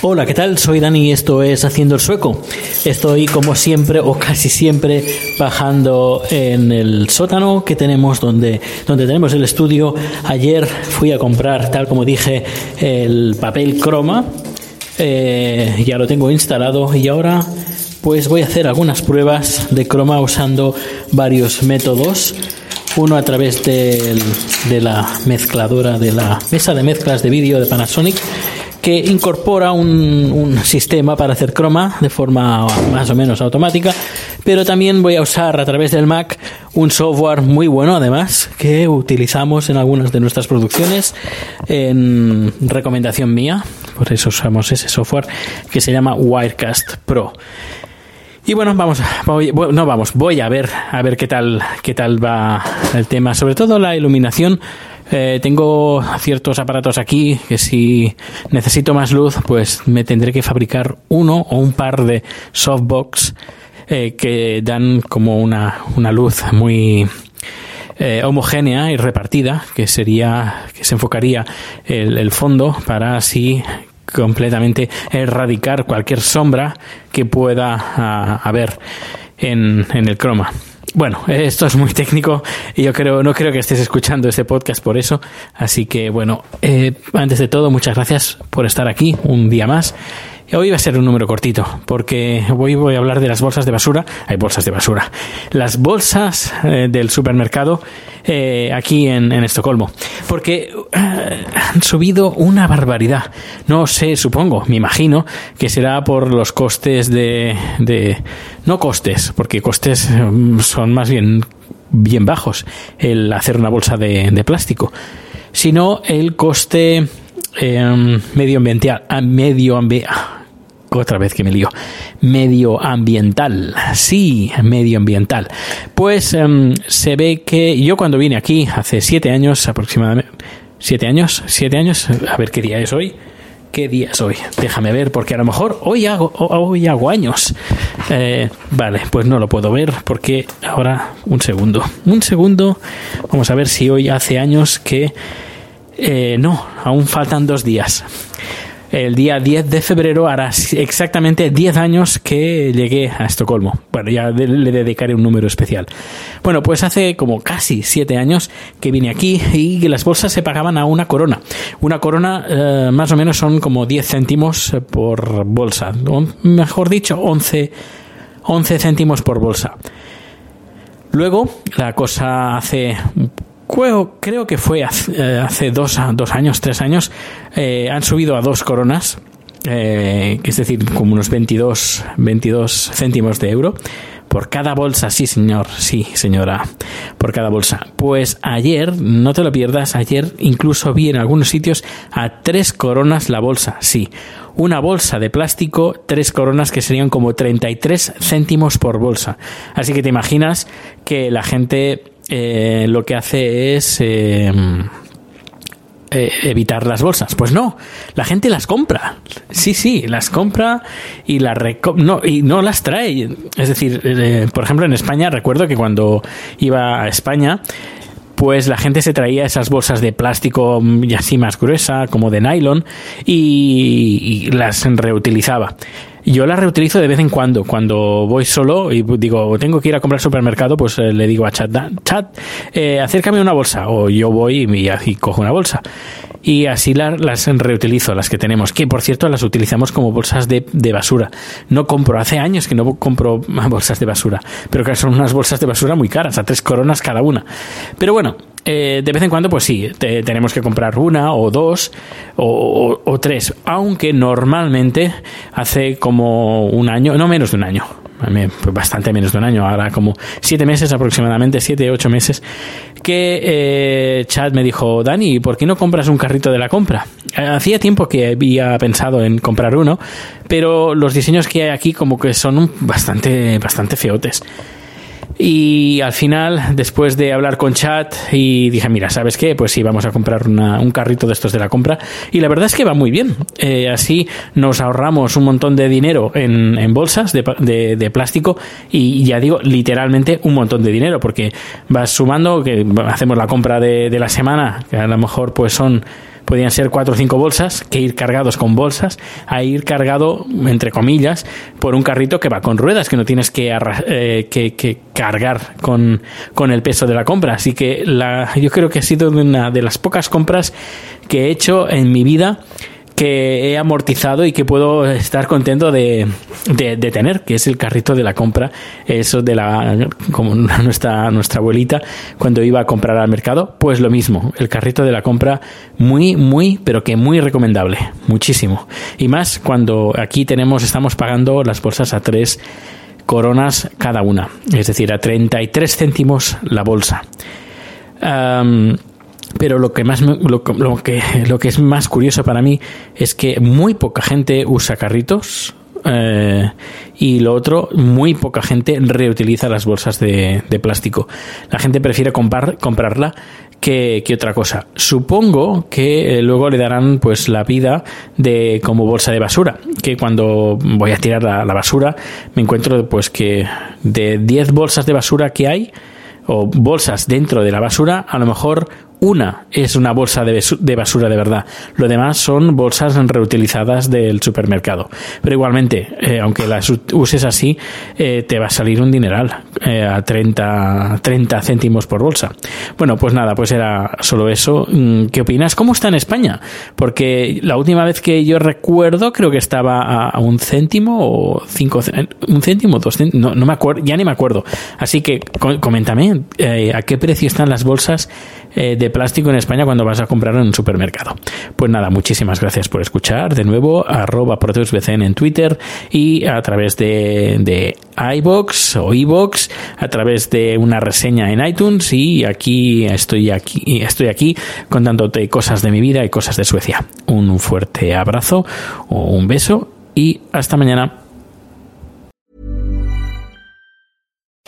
Hola, ¿qué tal? Soy Dani y esto es Haciendo el Sueco. Estoy como siempre o casi siempre bajando en el sótano que tenemos donde, donde tenemos el estudio. Ayer fui a comprar, tal como dije, el papel croma. Eh, ya lo tengo instalado y ahora pues voy a hacer algunas pruebas de croma usando varios métodos. Uno a través del- de la mezcladora de la mesa de mezclas de vídeo de Panasonic incorpora un, sistema para hacer croma de forma más o menos automática, pero también voy a usar a través del Mac un software muy bueno además que utilizamos en algunas de nuestras producciones en recomendación mía, por eso usamos ese software que se llama Wirecast Pro. Y bueno, vamos, voy- no vamos, voy a ver, a ver qué tal, qué tal va el tema. Sobre todo la iluminación. Eh, tengo ciertos aparatos aquí que si necesito más luz, pues me tendré que fabricar uno o un par de softbox eh, que dan como una, una luz muy eh, homogénea y repartida, que sería, que se enfocaría el, el fondo para así completamente erradicar cualquier sombra que pueda ah, haber en, en el croma. Bueno, esto es muy técnico y yo creo, no creo que estés escuchando este podcast por eso. Así que bueno, eh, antes de todo, muchas gracias por estar aquí un día más. Hoy va a ser un número cortito, porque hoy voy a hablar de las bolsas de basura. Hay bolsas de basura. Las bolsas eh, del supermercado eh, aquí en, en Estocolmo. Porque eh, han subido una barbaridad. No sé, supongo, me imagino que será por los costes de. no costes, porque costes mm, son más bien, bien bajos el hacer una bolsa de, plástico, sino el coste eh, medioambiental. ah, medioambi- ah, otra vez que me lío. Medioambiental. Sí, medioambiental. Pues em, se ve que yo cuando vine aquí hace siete años aproximadamente. ¿Siete años? ¿Siete años? A ver qué día es hoy. ¿Qué día es hoy? Déjame ver, porque a lo mejor hoy hago, hoy hago años. Eh, vale, pues no lo puedo ver porque ahora un segundo. Un segundo. Vamos a ver si hoy hace años que... Eh, no, aún faltan dos días. El día 10 de febrero hará exactamente 10 años que llegué a Estocolmo. Bueno, ya le dedicaré un número especial. Bueno, pues hace como casi 7 años que vine aquí y las bolsas se pagaban a una corona. Una corona eh, más o menos son como 10 céntimos eh, por bolsa. Mejor dicho, 11, 11 céntimos por bolsa. Luego, la cosa hace. Creo, creo que fue hace, eh, hace dos, dos años, tres años, eh, han subido a dos coronas, eh, es decir, como unos 22, 22 céntimos de euro por cada bolsa. Sí, señor, sí, señora, por cada bolsa. Pues ayer, no te lo pierdas, ayer incluso vi en algunos sitios a tres coronas la bolsa, sí. Una bolsa de plástico, tres coronas que serían como 33 céntimos por bolsa. Así que te imaginas que la gente eh, lo que hace es eh, eh, evitar las bolsas. Pues no, la gente las compra. Sí, sí, las compra y las no y no las trae. Es decir, eh, por ejemplo, en España recuerdo que cuando iba a España pues la gente se traía esas bolsas de plástico mm, y así más gruesa, como de nylon, y las reutilizaba. Yo la reutilizo de vez en cuando. Cuando voy solo y digo, tengo que ir a comprar supermercado, pues eh, le digo a Chat, Chat, eh, acércame una bolsa. O yo voy y, y cojo una bolsa y así las reutilizo, las que tenemos, que por cierto las utilizamos como bolsas de, basura. No compro, hace años que no compro bolsas de basura, pero que son unas bolsas de basura muy caras, a tres coronas cada una. Pero bueno, eh, de vez en cuando, pues sí, tenemos que comprar una o dos o, tres, aunque normalmente hace como un año, no menos de un año, pues bastante menos de un año, ahora como siete meses aproximadamente, siete, ocho meses, que eh, Chad me dijo, Dani, ¿por qué no compras un carrito de la compra? Hacía tiempo que había pensado en comprar uno, pero los diseños que hay aquí como que son bastante, bastante feotes. Y al final, después de hablar con Chat, y dije, mira, ¿sabes qué? Pues sí, vamos a comprar un carrito de estos de la compra. Y la verdad es que va muy bien. Eh, así nos ahorramos un montón de dinero en, bolsas de, plástico y ya digo, literalmente un montón de dinero, porque vas sumando, que hacemos la compra de, de la semana, que a lo mejor pues son podían ser cuatro o cinco bolsas, que ir cargados con bolsas, a ir cargado, entre comillas, por un carrito que va con ruedas, que no tienes que, eh, cargar con, con, el peso de la compra. Así que la, yo creo que ha sido una de las pocas compras que he hecho en mi vida que he amortizado y que puedo estar contento de, de, tener, que es el carrito de la compra, eso de la, como nuestra, nuestra abuelita cuando iba a comprar al mercado, pues lo mismo, el carrito de la compra muy, muy, pero que muy recomendable, muchísimo. Y más cuando aquí tenemos, estamos pagando las bolsas a tres coronas cada una, es decir, a 33 céntimos la bolsa. Pero lo que más lo, que lo que es más curioso para mí es que muy poca gente usa carritos eh, y lo otro, muy poca gente reutiliza las bolsas de, plástico. La gente prefiere comprar, comprarla que, otra cosa. Supongo que eh, luego le darán pues la vida de como bolsa de basura. Que cuando voy a tirar la, la basura me encuentro pues que de 10 bolsas de basura que hay o bolsas dentro de la basura, a lo mejor una es una bolsa de basura de verdad. Lo demás son bolsas reutilizadas del supermercado. Pero igualmente, eh, aunque las uses así, eh, te va a salir un dineral eh, a 30, 30 céntimos por bolsa. Bueno, pues nada, pues era solo eso. Mm, ¿Qué opinas? ¿Cómo está en España? Porque la última vez que yo recuerdo, creo que estaba a, un céntimo o cinco, un céntimo, dos céntimos, no, no me acuerdo, ya ni me acuerdo. Así que coméntame, ¿a qué precio están las bolsas de plástico en España cuando vas a comprar en un supermercado. Pues nada, muchísimas gracias por escuchar. De nuevo, arroba ProteusBCN en Twitter y a través de, de iBox o iBox, a través de una reseña en iTunes y aquí estoy aquí, estoy aquí contándote cosas de mi vida y cosas de Suecia. Un fuerte abrazo o un beso y hasta mañana.